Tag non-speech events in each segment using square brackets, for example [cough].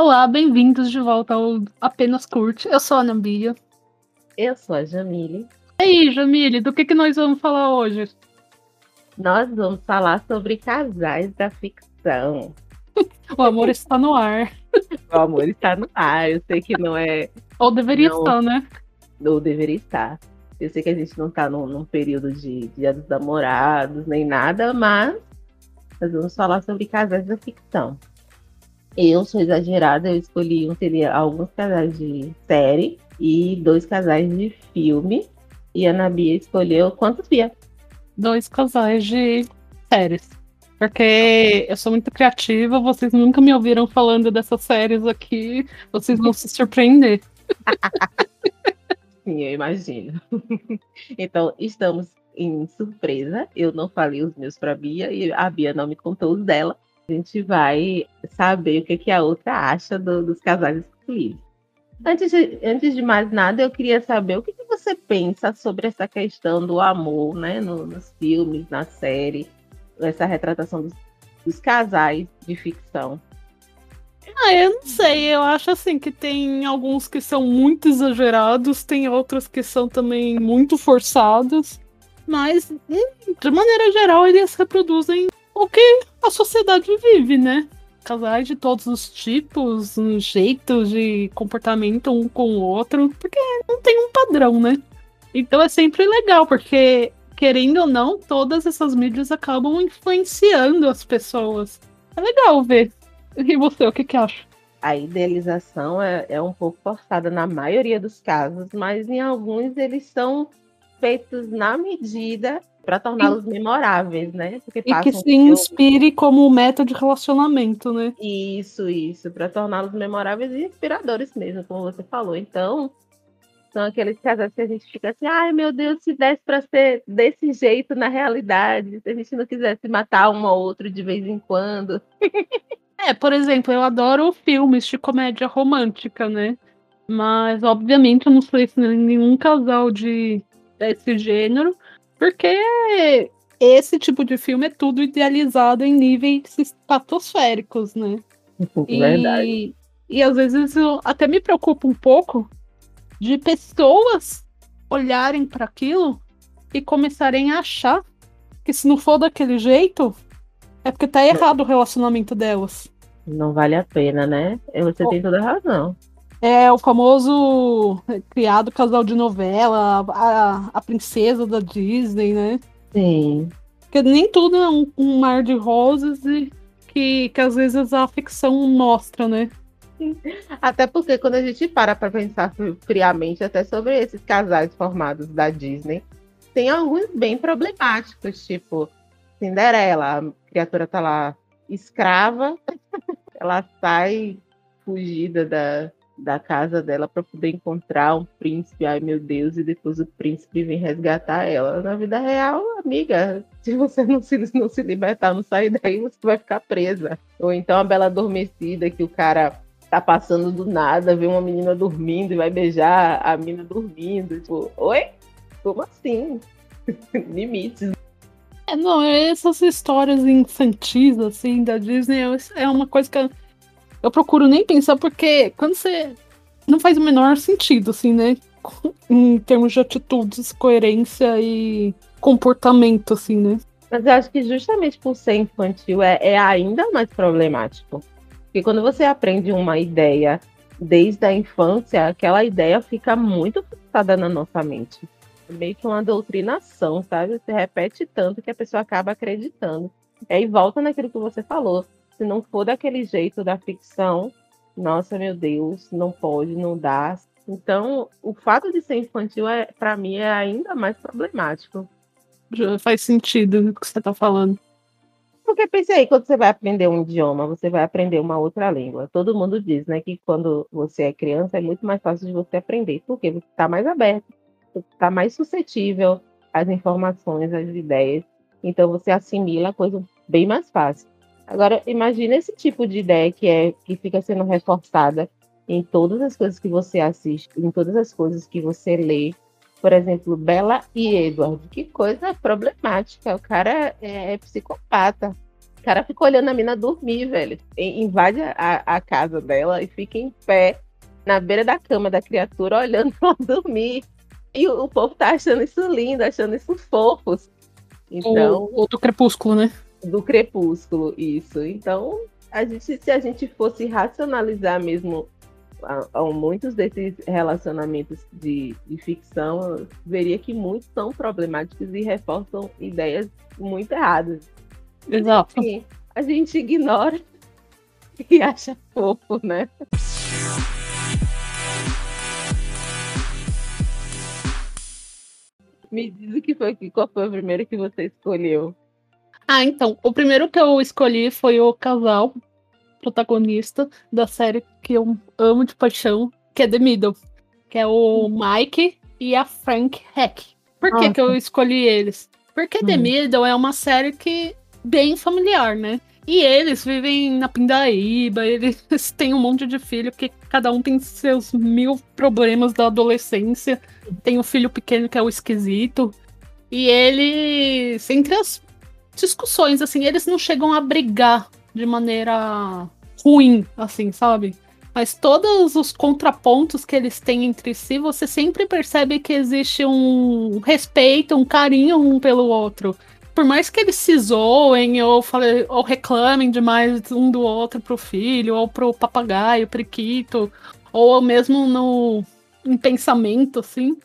Olá, bem-vindos de volta ao Apenas Curte. Eu sou a Ana Bia. Eu sou a Jamile. E aí, Jamile, do que, que nós vamos falar hoje? Nós vamos falar sobre casais da ficção. [laughs] o amor está no ar. [laughs] O amor está no ar. Eu sei que não é. Ou deveria não... estar, né? Ou deveria estar. Eu sei que a gente não está num, num, período de Dia dos Namorados nem nada, mas nós vamos falar sobre casais da ficção. Eu sou exagerada, eu escolhi um, seria alguns casais de série e dois casais de filme. E a Ana Bia escolheu quantos Bia? Dois casais de séries. Porque eu sou muito criativa, vocês nunca me ouviram falando dessas séries aqui, vocês vão se surpreender. [laughs] Sim, eu imagino. [laughs] então, estamos em surpresa. Eu não falei os meus para a Bia e a Bia não me contou os dela. A gente vai saber o que, que a outra acha do, dos casais escolhidos. Antes de, antes de mais nada, eu queria saber o que, que você pensa sobre essa questão do amor, né? No, nos filmes, na série, essa retratação dos, dos casais de ficção. Ah, eu não sei. Eu acho assim que tem alguns que são muito exagerados, tem outros que são também muito forçados. Mas, hum, de maneira geral, eles reproduzem o que a sociedade vive, né? Casais de todos os tipos, jeitos de comportamento um com o outro, porque não tem um padrão, né? Então é sempre legal, porque, querendo ou não, todas essas mídias acabam influenciando as pessoas. É legal ver e você, o que, que acha? A idealização é, é um pouco forçada na maioria dos casos, mas em alguns eles são feitos na medida para torná-los memoráveis, né? E que se inspire como método de relacionamento, né? Isso, isso, para torná-los memoráveis e inspiradores mesmo, como você falou. Então, são aqueles casais que a gente fica assim, ai meu Deus, se desse para ser desse jeito na realidade, se a gente não quisesse matar um ou outro de vez em quando. [laughs] É, por exemplo, eu adoro filmes de comédia romântica, né? Mas, obviamente, eu não sei se nenhum casal de desse gênero, porque esse tipo de filme é tudo idealizado em níveis estratosféricos, né? Verdade. E, e às vezes eu até me preocupo um pouco de pessoas olharem para aquilo e começarem a achar que se não for daquele jeito, é porque tá errado o relacionamento delas. Não vale a pena, né? Você tem toda a razão. É o famoso criado casal de novela, a, a princesa da Disney, né? Sim. Porque nem tudo é um, um mar de rosas e que, que às vezes a ficção mostra, né? Até porque quando a gente para para pensar friamente até sobre esses casais formados da Disney, tem alguns bem problemáticos, tipo Cinderela, a criatura tá lá escrava, [laughs] ela sai fugida da, da casa dela para poder encontrar um príncipe, ai meu Deus, e depois o príncipe vem resgatar ela. Na vida real, amiga, [laughs] se você não se, não se libertar, não sair daí, você vai ficar presa. Ou então a bela adormecida que o cara tá passando do nada, vê uma menina dormindo e vai beijar a menina dormindo. Tipo, oi? Como assim? [laughs] Limites. É, não, essas histórias infantis, assim, da Disney é uma coisa que eu, procuro nem pensar, porque quando você. Não faz o menor sentido, assim, né? [laughs] Em termos de atitudes, coerência e comportamento, assim, né? Mas eu acho que justamente por ser infantil é, é ainda mais problemático. Porque quando você aprende uma ideia desde a infância, aquela ideia fica muito fixada na nossa mente. É meio que uma doutrinação, sabe? Você repete tanto que a pessoa acaba acreditando. E aí volta naquilo que você falou. Se não for daquele jeito da ficção, nossa, meu Deus, não pode, não dá. Então, o fato de ser infantil, é, para mim, é ainda mais problemático. Já faz sentido o que você está falando. Porque pense aí, quando você vai aprender um idioma, você vai aprender uma outra língua. Todo mundo diz, né, que quando você é criança é muito mais fácil de você aprender, porque você está mais aberto, você está mais suscetível às informações, às ideias. Então você assimila a coisa bem mais fácil. Agora, imagine esse tipo de ideia que é que fica sendo reforçada em todas as coisas que você assiste, em todas as coisas que você lê. Por exemplo, Bella e Edward. Que coisa problemática. O cara é, é psicopata. cara fica olhando a mina dormir, velho. Invade a, a casa dela e fica em pé na beira da cama da criatura, olhando [laughs] ela dormir. E o, o povo tá achando isso lindo, achando isso fofos. Então. Ou, do crepúsculo, né? Do crepúsculo, isso. Então, a gente, se a gente fosse racionalizar mesmo a, a muitos desses relacionamentos de, de ficção, veria que muitos são problemáticos e reforçam ideias muito erradas. Exato. E a gente ignora [laughs] e acha fofo, né? Me diz o que foi, qual foi o primeiro que você escolheu. Ah, então, o primeiro que eu escolhi foi o casal protagonista da série que eu amo de paixão, que é The Middle, que é o hum. Mike e a Frank Heck. Por que, que eu escolhi eles? Porque hum. The Middle é uma série que bem familiar, né? E eles vivem na Pindaíba, eles [laughs] têm um monte de filho, porque cada um tem seus mil problemas da adolescência. Tem um filho pequeno que é o esquisito. E eles, entre as discussões, assim, eles não chegam a brigar de maneira ruim, assim, sabe? Mas todos os contrapontos que eles têm entre si, você sempre percebe que existe um respeito, um carinho um pelo outro por mais que eles se zoem ou, fale, ou reclamem demais um do outro pro filho, ou pro papagaio, priquito, ou mesmo no em pensamento, assim,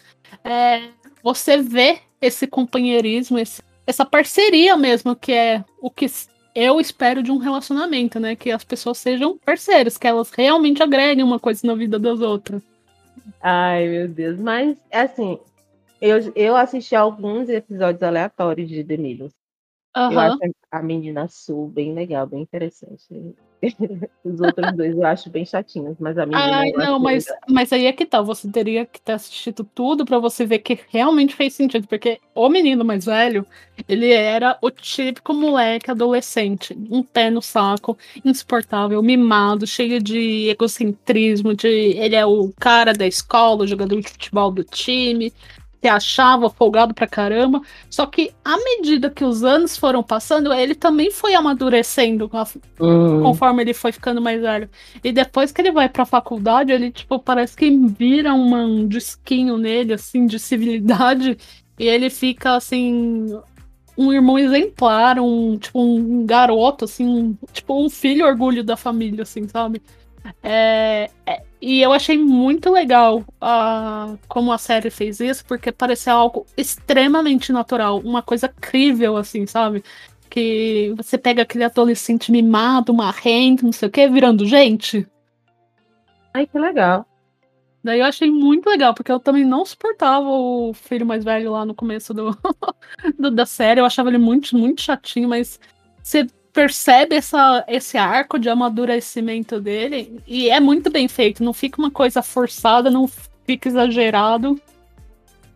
é, você vê esse companheirismo, esse, essa parceria mesmo, que é o que eu espero de um relacionamento, né? Que as pessoas sejam parceiras, que elas realmente agreguem uma coisa na vida das outras. Ai, meu Deus. Mas, assim, eu, eu assisti alguns episódios aleatórios de The Needles. Uhum. Eu acho a menina Sul bem legal, bem interessante. [laughs] Os outros dois eu acho bem chatinhos, mas a menina. Ai, não, mas, mas aí é que tal. Tá, você teria que ter assistido tudo para você ver que realmente fez sentido. Porque o menino mais velho, ele era o típico moleque adolescente, um pé no saco, insuportável, mimado, cheio de egocentrismo, de ele é o cara da escola, o jogador de futebol do time, se achava folgado pra caramba. Só que à medida que os anos foram passando, ele também foi amadurecendo uhum. conforme ele foi ficando mais velho. E depois que ele vai pra faculdade, ele, tipo, parece que vira um disquinho nele, assim, de civilidade. E ele fica, assim, um irmão exemplar, um, tipo, um garoto, assim, um, tipo, um filho orgulho da família, assim, sabe? É, é, e eu achei muito legal uh, como a série fez isso, porque pareceu algo extremamente natural, uma coisa crível, assim, sabe? Que você pega aquele adolescente mimado, marrento, não sei o que, virando gente. Ai, que legal. Daí eu achei muito legal, porque eu também não suportava o filho mais velho lá no começo do, [laughs] do da série. Eu achava ele muito, muito chatinho, mas você percebe essa, esse arco de amadurecimento dele e é muito bem feito. Não fica uma coisa forçada, não fica exagerado.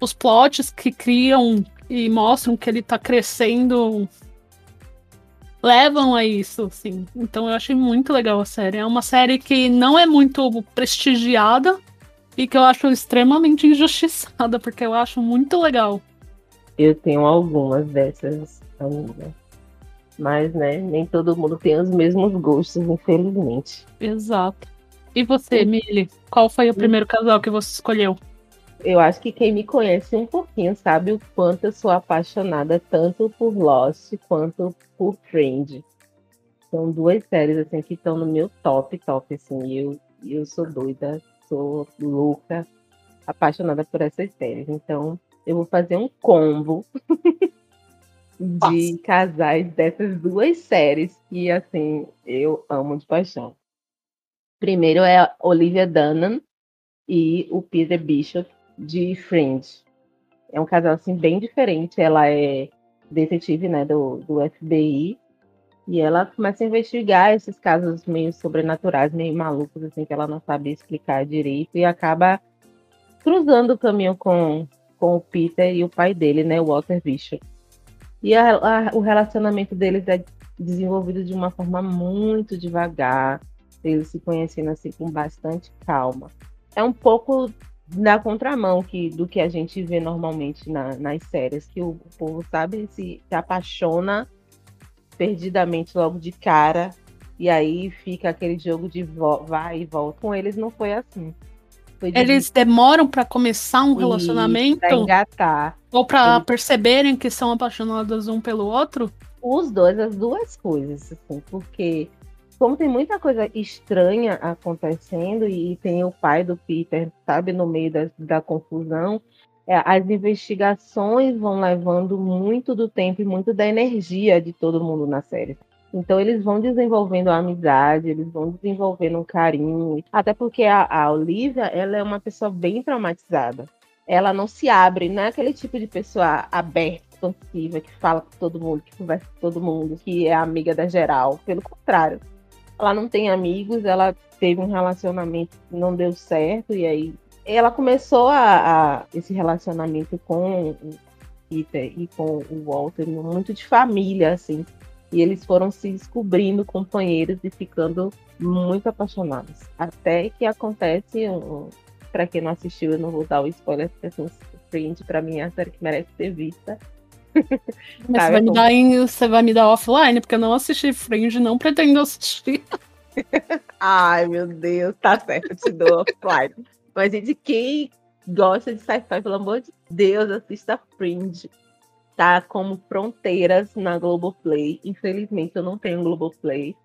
Os plots que criam e mostram que ele tá crescendo levam a isso, assim. Então eu achei muito legal a série. É uma série que não é muito prestigiada e que eu acho extremamente injustiçada, [laughs] porque eu acho muito legal. Eu tenho algumas dessas ainda. Mas, né, nem todo mundo tem os mesmos gostos, infelizmente. Exato. E você, Mili, qual foi o primeiro casal que você escolheu? Eu acho que quem me conhece um pouquinho sabe o quanto eu sou apaixonada tanto por Lost quanto por Friend. São duas séries assim que estão no meu top, top assim. Eu eu sou doida, sou louca, apaixonada por essas séries. Então, eu vou fazer um combo [laughs] de casais dessas duas séries que, assim, eu amo de paixão. Primeiro é a Olivia Dunham e o Peter Bishop de Friends. É um casal, assim, bem diferente. Ela é detetive, né, do, do FBI. E ela começa a investigar esses casos meio sobrenaturais, meio malucos, assim, que ela não sabe explicar direito. E acaba cruzando o caminho com, com o Peter e o pai dele, né, o Walter Bishop. E a, a, o relacionamento deles é desenvolvido de uma forma muito devagar, eles se conhecendo assim com bastante calma. É um pouco na contramão que, do que a gente vê normalmente na, nas séries, que o, povo, sabe, se, se apaixona perdidamente logo de cara. E aí fica aquele jogo de vai e volta. Com eles não foi assim. Foi. Eles demoram para começar um relacionamento? Pra engatar. Ou para perceberem que são apaixonados um pelo outro? Os dois, as duas coisas, assim, porque como tem muita coisa estranha acontecendo e tem o pai do Peter, sabe, no meio da, da confusão, é, as investigações vão levando muito do tempo e muito da energia de todo mundo na série. Então eles vão desenvolvendo a amizade, eles vão desenvolvendo um carinho, até porque a, a Olivia ela é uma pessoa bem traumatizada. Ela não se abre, não é aquele tipo de pessoa aberta, expansiva, que fala com todo mundo, que conversa com todo mundo, que é amiga da geral. Pelo contrário, ela não tem amigos, ela teve um relacionamento que não deu certo, e aí ela começou a, a esse relacionamento com Peter e com o Walter muito de família, assim. E eles foram se descobrindo companheiros e ficando muito apaixonados. Até que acontece, um, para quem não assistiu, eu não vou dar o spoiler, porque assim, Friend, para mim, é a série que merece ser vista. Mas você vai, me dar em, você vai me dar offline, porque eu não assisti Fringe, não pretendo assistir. [laughs] Ai, meu Deus, tá certo, eu te dou offline. Mas de quem gosta de sci-fi, pelo amor de Deus, assista Fringe. Tá como fronteiras na Globoplay. Infelizmente, eu não tenho Globoplay.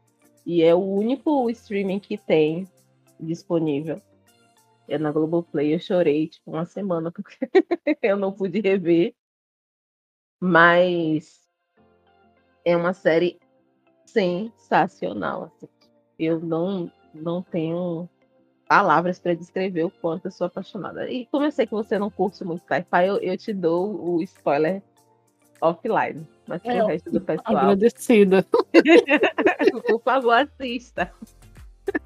E é o único streaming que tem disponível. É na Globoplay. Eu chorei, tipo, uma semana, porque [laughs] eu não pude rever. Mas é uma série sensacional. Assim. Eu não, não tenho palavras para descrever o quanto eu sou apaixonada. E como eu sei que você não curte muito sci-fi, eu, eu, te dou o spoiler offline. Mas pro é, resto do pessoal. Agradecida. [laughs] Por favor, assista.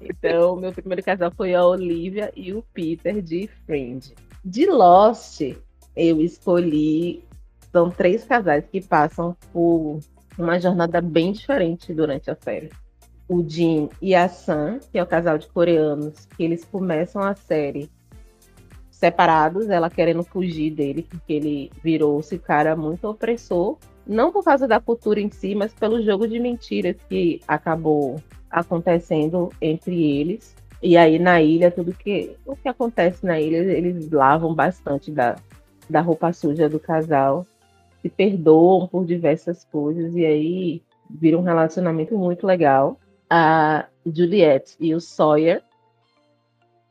Então, meu primeiro casal foi a Olivia e o Peter de Fringe. De Lost, eu escolhi são três casais que passam por uma jornada bem diferente durante a série. O Jin e a Sam, que é o casal de coreanos, que eles começam a série separados, ela querendo fugir dele, porque ele virou-se cara muito opressor, não por causa da cultura em si, mas pelo jogo de mentiras que acabou acontecendo entre eles. E aí na ilha, tudo que o que acontece na ilha, eles lavam bastante da, da roupa suja do casal se perdoam por diversas coisas e aí vira um relacionamento muito legal. A Juliette e o Sawyer,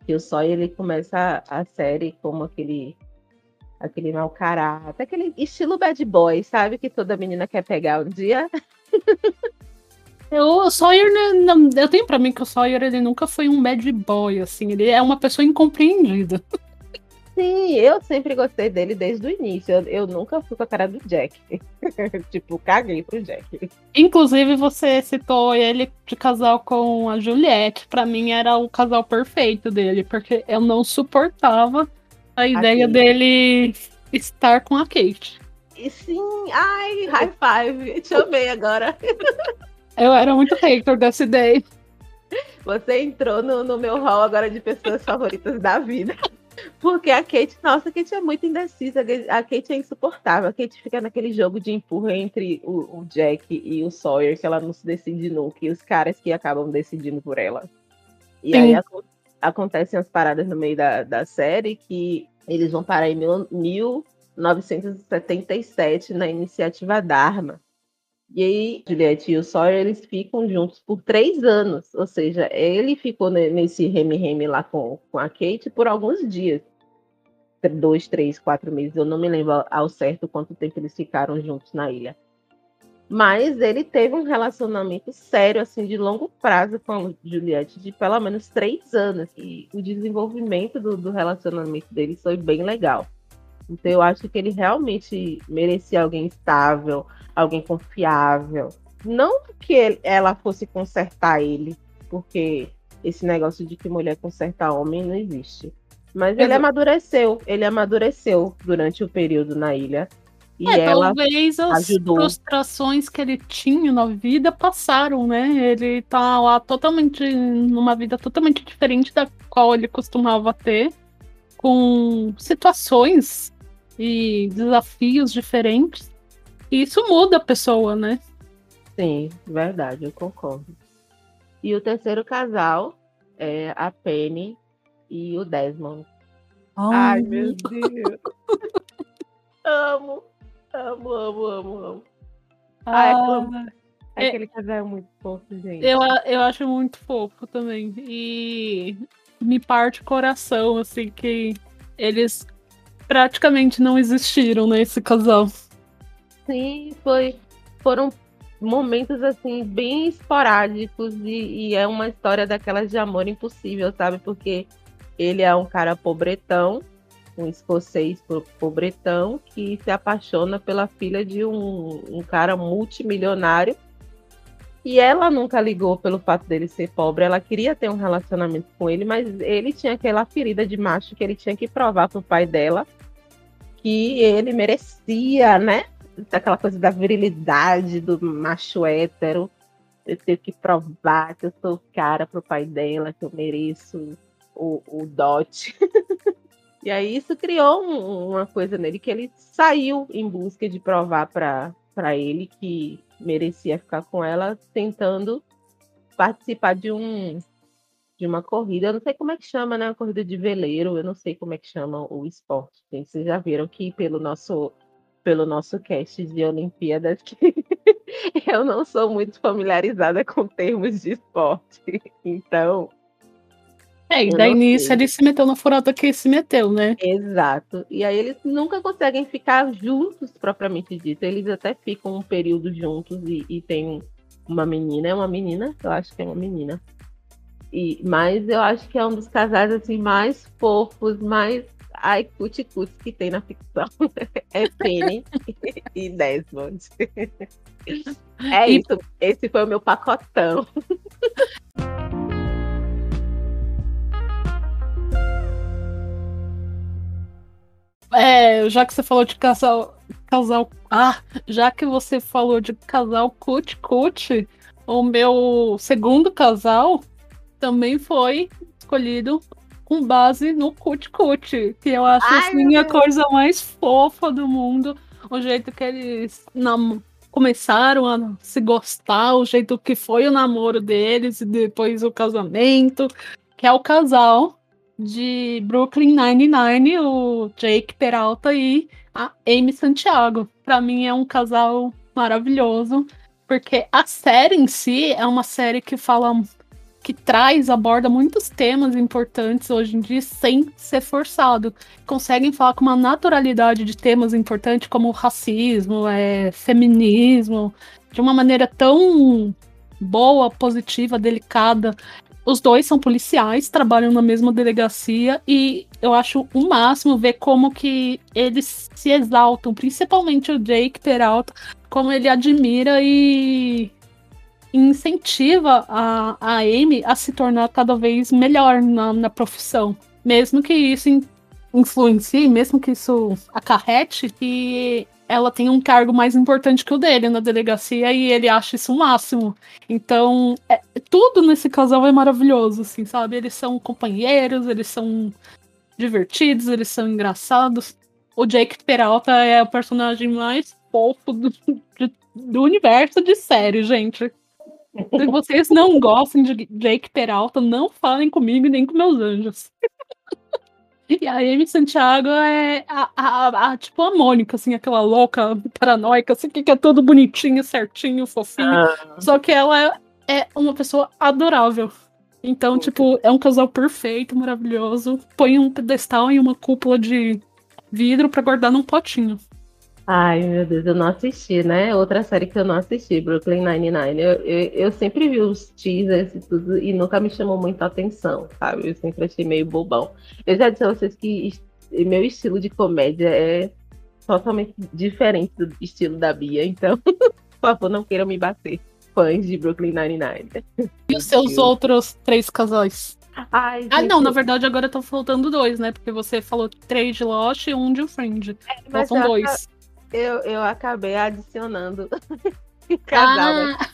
que o Sawyer ele começa a, série como aquele aquele mau caráter, aquele estilo bad boy, sabe? Que toda menina quer pegar um dia. [laughs] O Sawyer, né, eu tenho para mim que o Sawyer ele nunca foi um bad boy, assim, ele é uma pessoa incompreendida. [laughs] Sim, eu sempre gostei dele desde o início. Eu, eu nunca fui com a cara do Jack. [laughs] tipo, caguei pro Jack. Inclusive, você citou ele de casal com a Juliette. Para mim, era o casal perfeito dele, porque eu não suportava a ideia dele estar com a Kate. E sim, ai, high five. Te amei agora. [laughs] eu era muito hater dessa ideia. Você entrou no, no meu hall agora de pessoas favoritas da vida. Porque a Kate, nossa, a Kate é muito indecisa, a Kate é insuportável. A Kate fica naquele jogo de empurra entre o, o Jack e o Sawyer, que ela não se decide nunca, e os caras que acabam decidindo por ela. E Sim. aí ac acontecem as paradas no meio da, da série que eles vão parar em mil, 1977 na iniciativa Dharma. E aí, Juliette e o Sawyer, eles ficam juntos por três anos. Ou seja, ele ficou nesse reme-reme lá com, com a Kate por alguns dias. Dois, três, quatro meses. Eu não me lembro ao certo quanto tempo eles ficaram juntos na ilha. Mas ele teve um relacionamento sério, assim, de longo prazo com a Juliette, de pelo menos três anos. E o desenvolvimento do, do relacionamento deles foi bem legal. Então eu acho que ele realmente merecia alguém estável, alguém confiável. Não que ele, ela fosse consertar ele, porque esse negócio de que mulher conserta homem não existe. Mas ele amadureceu, ele amadureceu durante o período na ilha. E é, ela talvez as ajudou. frustrações que ele tinha na vida passaram, né? Ele tá lá totalmente numa vida totalmente diferente da qual ele costumava ter, com situações e desafios diferentes. E isso muda a pessoa, né? Sim, verdade, eu concordo. E o terceiro casal é a Penny e o Desmond. Oh. Ai, meu Deus. [laughs] amo, amo, amo, amo, amo. Ai, Ah, é- Aquele casal é muito fofo, gente. eu, eu acho muito fofo também. E me parte o coração, assim, que eles praticamente não existiram nesse casal. Sim, foi, foram momentos assim bem esporádicos e, e é uma história daquelas de amor impossível, sabe? Porque ele é um cara pobretão, um escocês po- pobretão que se apaixona pela filha de um, um cara multimilionário. E ela nunca ligou pelo fato dele ser pobre, ela queria ter um relacionamento com ele, mas ele tinha aquela ferida de macho que ele tinha que provar pro pai dela que ele merecia, né? aquela coisa da virilidade do macho hétero. Eu tenho que provar que eu sou cara pro pai dela, que eu mereço o, o dote. [laughs] e aí isso criou um- uma coisa nele que ele saiu em busca de provar para ele que merecia ficar com ela, tentando participar de um de uma corrida, eu não sei como é que chama, né? Uma corrida de veleiro, eu não sei como é que chama o esporte. Vocês já viram que pelo nosso pelo nosso cast de Olimpíadas que [laughs] eu não sou muito familiarizada com termos de esporte. Então, É, e daí nisso ele se meteu na furada que se meteu, né? exato. E aí eles nunca conseguem ficar juntos propriamente dito. Eles até ficam um período juntos e, e tem uma menina, é uma menina? Eu acho que é uma menina. E, mas eu acho que é um dos casais assim mais fofos, mais ai cuticutes que tem na ficção. [laughs] É Penny e Desmond. É E- isso. Esse foi o meu pacotão. [laughs] É, já que você falou de casal. Casal. Ah, já que você falou de casal cut-cut, o meu segundo casal também foi escolhido com base no cut-cut, que eu acho Ai, assim a coisa mais fofa do mundo. O jeito que eles nam- começaram a se gostar, o jeito que foi o namoro deles e depois o casamento, que é o casal de Brooklyn Nine-Nine, o Jake Peralta e a Amy Santiago. Pra mim é um casal maravilhoso, porque a série em si é uma série que fala que traz, aborda muitos temas importantes hoje em dia sem ser forçado. Conseguem falar com uma naturalidade de temas importantes como racismo, é, feminismo, de uma maneira tão boa, positiva, delicada. Os dois são policiais, trabalham na mesma delegacia e eu acho o máximo ver como que eles se exaltam, principalmente o Jake Peralta, como ele admira e incentiva a, a Amy a se tornar cada vez melhor na, na profissão. Mesmo que isso in- influencie, mesmo que isso acarrete que ela tenha um cargo mais importante que o dele na delegacia e ele acha isso o máximo. Então, é- tudo nesse casal é maravilhoso, assim, sabe? Eles são companheiros, eles são divertidos, eles são engraçados. O Jake Peralta é o personagem mais fofo do, de- do universo de série, gente. Se vocês não gostam de Jake Peralta, não falem comigo nem com meus anjos. E a Amy Santiago é a, a- a- tipo a Mônica, assim, aquela louca paranoica, assim, que é tudo bonitinho, certinho, fofinho. Só que ela é, é uma pessoa adorável. Então, tipo, é um casal perfeito, maravilhoso. Põe um pedestal e uma cúpula de vidro pra guardar num potinho. Ai, meu Deus, eu não assisti, né? Outra série que eu não assisti, Brooklyn Nine-Nine. Eu, eu, eu sempre vi os teasers e tudo e nunca me chamou muita atenção, sabe? Eu sempre achei meio bobão. Eu já disse a vocês que est- meu estilo de comédia é totalmente diferente do estilo da Bia, então, [laughs] por favor, não queiram me bater. Fãs de Brooklyn Nine-Nine. E os seus Deus. outros três casais? Ai, Ah, gente, não, na verdade agora estão faltando dois, né? Porque você falou três de Lost e um de Friend. mas Faltam dois. Eu, eu acabei adicionando [laughs] casal. né? Ah,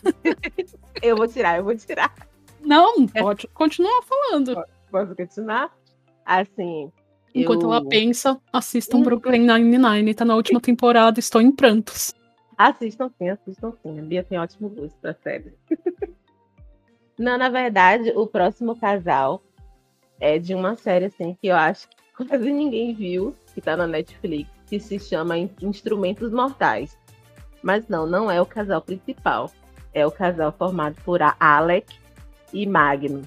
[laughs] Eu vou tirar, eu vou tirar. não, pode continuar falando. Posso continuar? Assim. Enquanto eu... ela pensa, assistam Hum. Brooklyn Nine-Nine. Tá na última temporada, estou em prantos. Assistam sim, assistam sim. A Bia tem ótimo gosto pra série. [laughs] Não, na verdade, o próximo casal é de uma série assim que eu acho que quase ninguém viu, que tá na Netflix, que se chama Instrumentos Mortais. Mas não, não é o casal principal. É o casal formado por Alec e Magno.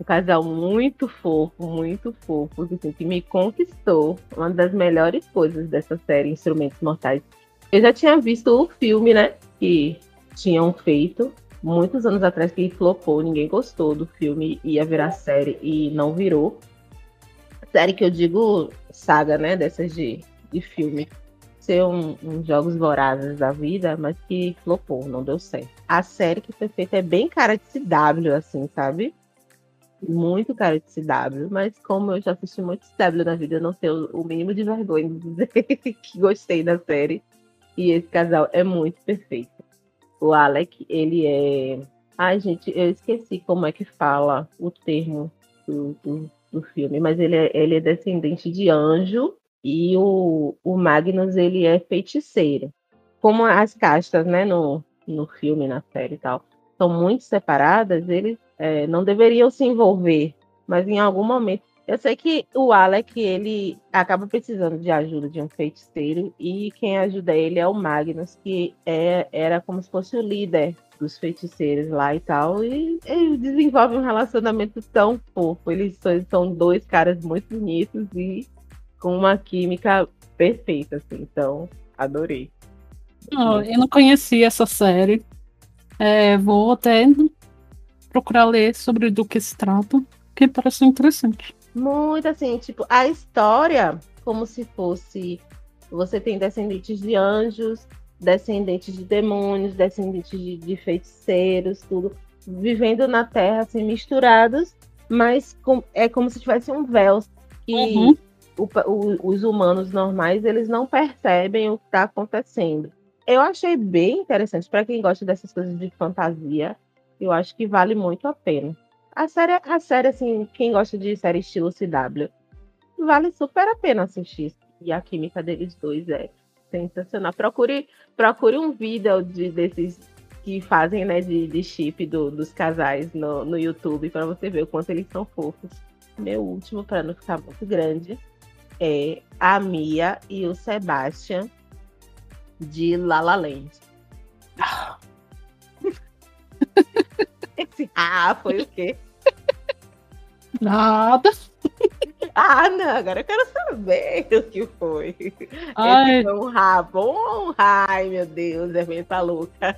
Um casal muito fofo, muito fofo, assim, que me conquistou. Uma das melhores coisas dessa série Instrumentos Mortais. Eu já tinha visto o filme, né? Que tinham feito muitos anos atrás que flopou, ninguém gostou do filme, ia virar série e não virou. Série que eu digo saga, né? Dessas de, de filme. Ser um, um Jogos Vorazes da vida, mas que flopou, não deu certo. A série que foi feita é bem cara de CW, assim, sabe? Muito cara de CW, mas como eu já assisti muito CW na vida, eu não tenho o mínimo de vergonha de dizer [laughs] que gostei da série. E esse casal é muito perfeito. O Alec, ele é. Ai, gente, eu esqueci como é que fala o termo do, do, do filme, mas ele é, ele é descendente de anjo e o, o Magnus, ele é feiticeiro. Como as castas, né, no, no filme, na série e tal, são muito separadas, eles é, não deveriam se envolver, mas em algum momento eu sei que o Alec, ele acaba precisando de ajuda de um feiticeiro e quem ajuda ele é o Magnus, que é, era como se fosse o líder dos feiticeiros lá e tal. E eles desenvolvem um relacionamento tão fofo. Eles são dois caras muito bonitos e com uma química perfeita, assim. Então, adorei. Oh, eu não conhecia essa série. É, vou até procurar ler sobre do que se trata, que parece interessante. Muito assim, tipo, a história, como se fosse. Você tem descendentes de anjos, descendentes de demônios, descendentes de, de feiticeiros, tudo, vivendo na Terra, assim, misturados, mas com, é como se tivesse um véu que uhum. O, os humanos normais eles não percebem o que está acontecendo. Eu achei bem interessante para quem gosta dessas coisas de fantasia. Eu acho que vale muito a pena. A série, a série, assim, quem gosta de série estilo CW, vale super a pena assistir. E a química deles dois é sensacional. Procure, procure um vídeo de, desses que fazem, né, de, de chip do, dos casais no, no YouTube para você ver o quanto eles são fofos. Meu último, para não ficar muito grande, é a Mia e o Sebastian de La La Land. [gasps] Esse ah foi o quê? Nada. [laughs] Ah, não, agora eu quero saber o que foi. Ai. Esse um rabo. Ai, meu Deus, é bem pra louca.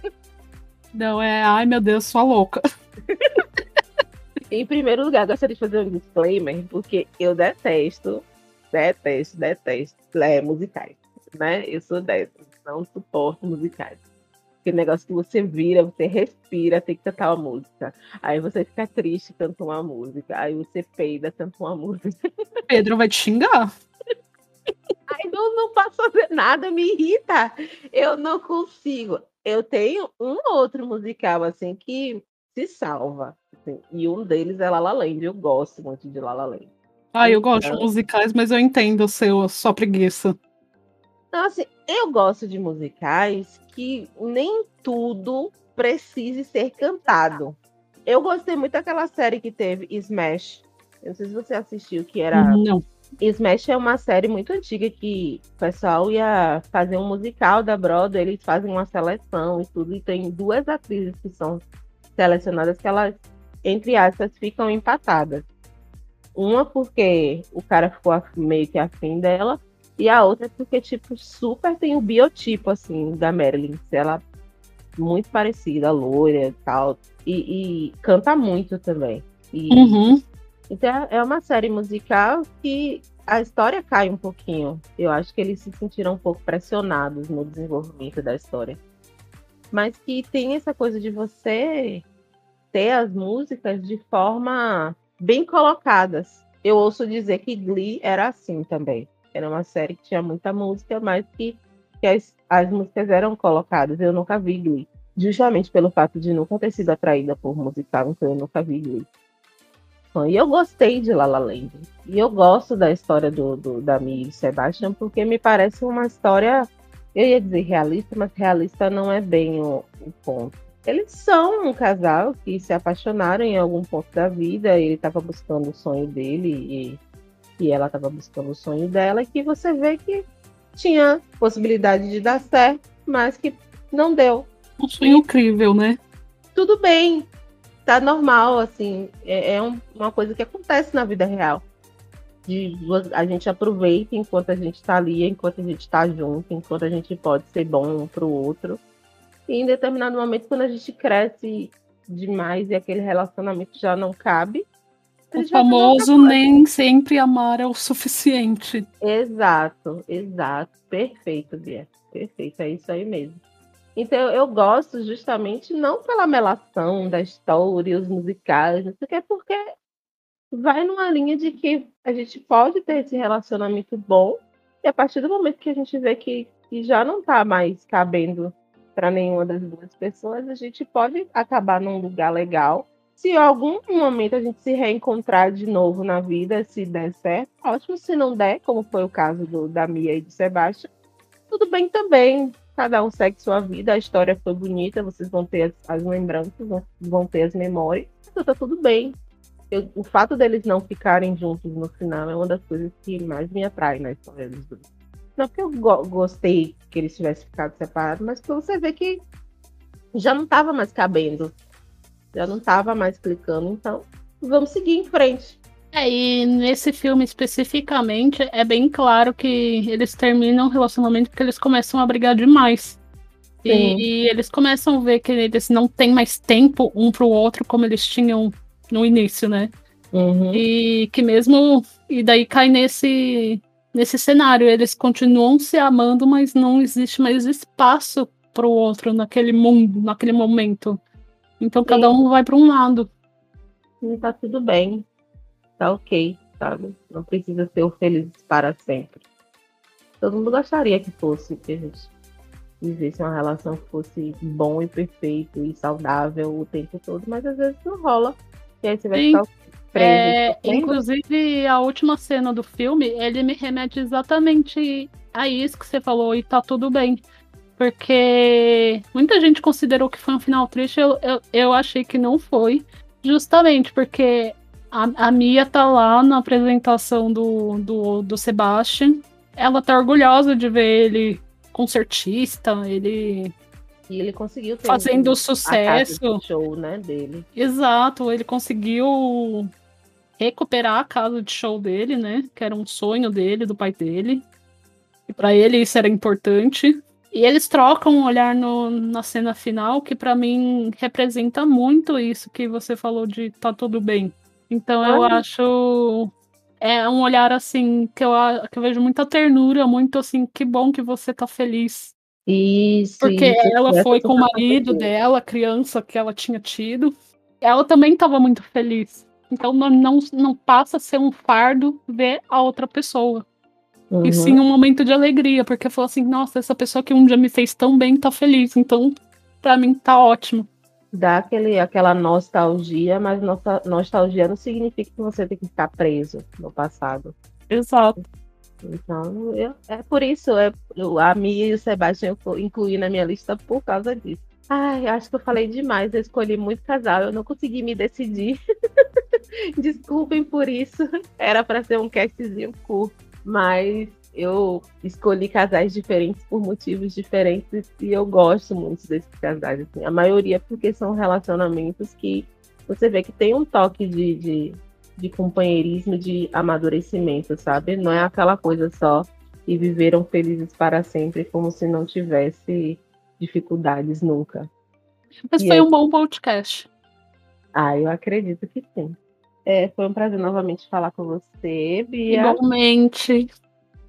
Não, é ai, meu Deus, sua louca. [laughs] em primeiro lugar, gostaria de fazer um disclaimer, porque eu detesto, detesto, detesto é, musicais. Né? Eu sou dessas, não suporto musicais aquele negócio que você vira, você respira, tem que cantar uma música. Aí você fica triste, canta uma música. Aí você peida, canta uma música. [laughs] Pedro vai te xingar. Aí não, não posso fazer nada, me irrita. Eu não consigo. Eu tenho um outro musical, assim, que se salva. Assim, e um deles é La La Land. Eu gosto muito de La La Land. Ah, eu então... gosto de musicais, mas eu entendo o seu, sua preguiça. Então, assim, eu gosto de musicais que nem tudo precise ser cantado. Eu gostei muito daquela série que teve Smash. Eu não sei se você assistiu, que era. Não. Smash é uma série muito antiga que o pessoal ia fazer um musical da Broadway, eles fazem uma seleção e tudo, e tem duas atrizes que são selecionadas que elas, entre aspas, ficam empatadas. Uma porque o cara ficou meio que afim dela, e a outra é porque, tipo, super tem o biotipo, assim, da Marilyn. Ela é muito parecida, loira e tal. E, e canta muito também. E, uhum. Então é uma série musical que a história cai um pouquinho. Eu acho que eles se sentiram um pouco pressionados no desenvolvimento da história. Mas que tem essa coisa de você ter as músicas de forma bem colocadas. Eu ouço dizer que Glee era assim também. Era uma série que tinha muita música, mas que, que as, as músicas eram colocadas. Eu nunca vi Glee. Justamente pelo fato de nunca ter sido atraída por musical, então eu nunca vi Glee. E eu gostei de La La Land. E eu gosto da história do, do da Mi e Sebastian, porque me parece uma história eu ia dizer realista, mas realista não é bem o, o ponto. Eles são um casal que se apaixonaram em algum ponto da vida, ele estava buscando o sonho dele e, e ela estava buscando o sonho dela, e que você vê que tinha possibilidade de dar certo, mas que não deu. Um sonho incrível, né? Tudo bem, tá normal, assim, é, é um, uma coisa que acontece na vida real. De, a gente aproveita enquanto a gente está ali, enquanto a gente está junto, enquanto a gente pode ser bom um para o outro. E em determinado momento, quando a gente cresce demais e aquele relacionamento já não cabe. O famoso nem sempre amar é o suficiente. Exato, exato. Perfeito, Bia. Perfeito, é isso aí mesmo. Então eu gosto justamente não pela melação da história, os musicais, não sei o que, porque vai numa linha de que a gente pode ter esse relacionamento bom, e a partir do momento que a gente vê que, que já não está mais cabendo para nenhuma das duas pessoas, a gente pode acabar num lugar legal. Se em algum momento a gente se reencontrar de novo na vida, se der certo, ótimo. Se não der, como foi o caso do, da Mia e do Sebastião, tudo bem também. Cada um segue sua vida, a história foi bonita, vocês vão ter as, as lembranças, vão, ter as memórias, então tá tudo bem. Eu, o fato deles não ficarem juntos no final é uma das coisas que mais me atrai na história dos dois. Não porque eu go gostei que eles tivessem ficado separados, mas porque você vê que já não estava mais cabendo. Já não estava mais clicando. Então, vamos seguir em frente. É, e nesse filme especificamente, é bem claro que eles terminam o relacionamento porque eles começam a brigar demais. E, e, eles começam a ver que eles não têm mais tempo um pro outro como eles tinham no início, né? Uhum. E que mesmo. E daí cai nesse nesse cenário. Eles continuam se amando, mas não existe mais espaço para o outro naquele mundo, naquele momento. Então Sim. cada um vai para um lado. E tá tudo bem. Tá ok, sabe? Não precisa ser o feliz para sempre. Todo mundo gostaria que fosse, que a gente vivesse uma relação que fosse bom e perfeito e saudável o tempo todo, mas às vezes não rola. E aí você vai Sim. ficar é, inclusive, a última cena do filme, ele me remete exatamente a isso que você falou, e tá tudo bem. Porque muita gente considerou que foi um final triste, eu, eu, eu achei que não foi. Justamente porque a, a Mia tá lá na apresentação do, do, do Sebastian. Ela tá orgulhosa de ver ele concertista, ele e ele conseguiu ter fazendo um, sucesso show, né, dele. Exato, ele conseguiu recuperar a casa de show dele, né? Que era um sonho dele, do pai dele. E para ele isso era importante. E eles trocam um olhar no, na cena final que para mim representa muito isso que você falou de tá tudo bem. Então eu acho é um olhar assim que eu, que eu vejo muita ternura, muito assim, que bom que você tá feliz. Isso. Porque isso, ela foi com o marido dela, a criança que ela tinha tido. Ela também estava muito feliz. Então não, não, não passa a ser um fardo ver a outra pessoa. Uhum. E sim um momento de alegria, porque falou assim, nossa, essa pessoa que um dia me fez tão bem tá feliz. Então, para mim, tá ótimo. Dá aquele, aquela nostalgia, mas nossa, nostalgia não significa que você tem que ficar preso no passado. Exato. Então, eu, é por isso, é, a Mia e o Sebastião eu incluí na minha lista por causa disso. Ai, acho que eu falei demais, eu escolhi muito casal, eu não consegui me decidir. [laughs] [laughs] Desculpem por isso, era para ser um castzinho curto, mas eu escolhi casais diferentes por motivos diferentes e eu gosto muito desses casais. Assim. A maioria porque são relacionamentos que você vê que tem um toque de, de, de companheirismo, de amadurecimento, sabe? Não é aquela coisa só e viveram felizes para sempre como se não tivesse dificuldades nunca. Mas e foi um bom podcast. Ah, eu acredito que sim. É, foi um prazer novamente falar com você, Bia. Igualmente.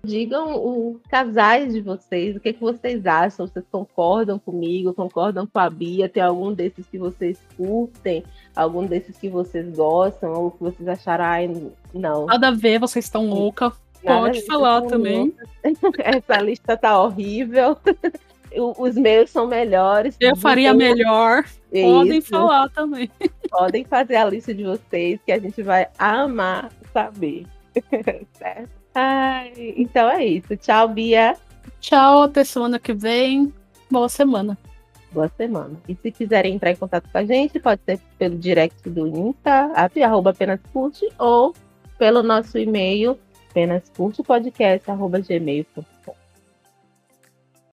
Digam os casais de vocês, o que, que vocês acham? Vocês concordam comigo? Concordam com a Bia? Tem algum desses que vocês curtem? Algum desses que vocês gostam? Ou que vocês acharam, ai, não. Nada a ver, vocês estão louca. Pode falar também. [laughs] Essa lista tá horrível. [laughs] Os meus são melhores. Eu faria melhor. Isso. Podem falar também. Podem fazer a lista de vocês, que a gente vai amar saber. [laughs] certo? Ai, então é isso. Tchau, Bia. Tchau, até semana que vem. Boa semana. Boa semana. E se quiserem entrar em contato com a gente, pode ser pelo direct do Insta, arroba apenas curte, ou pelo nosso e-mail, apenas curte podcast, arroba gmail.com.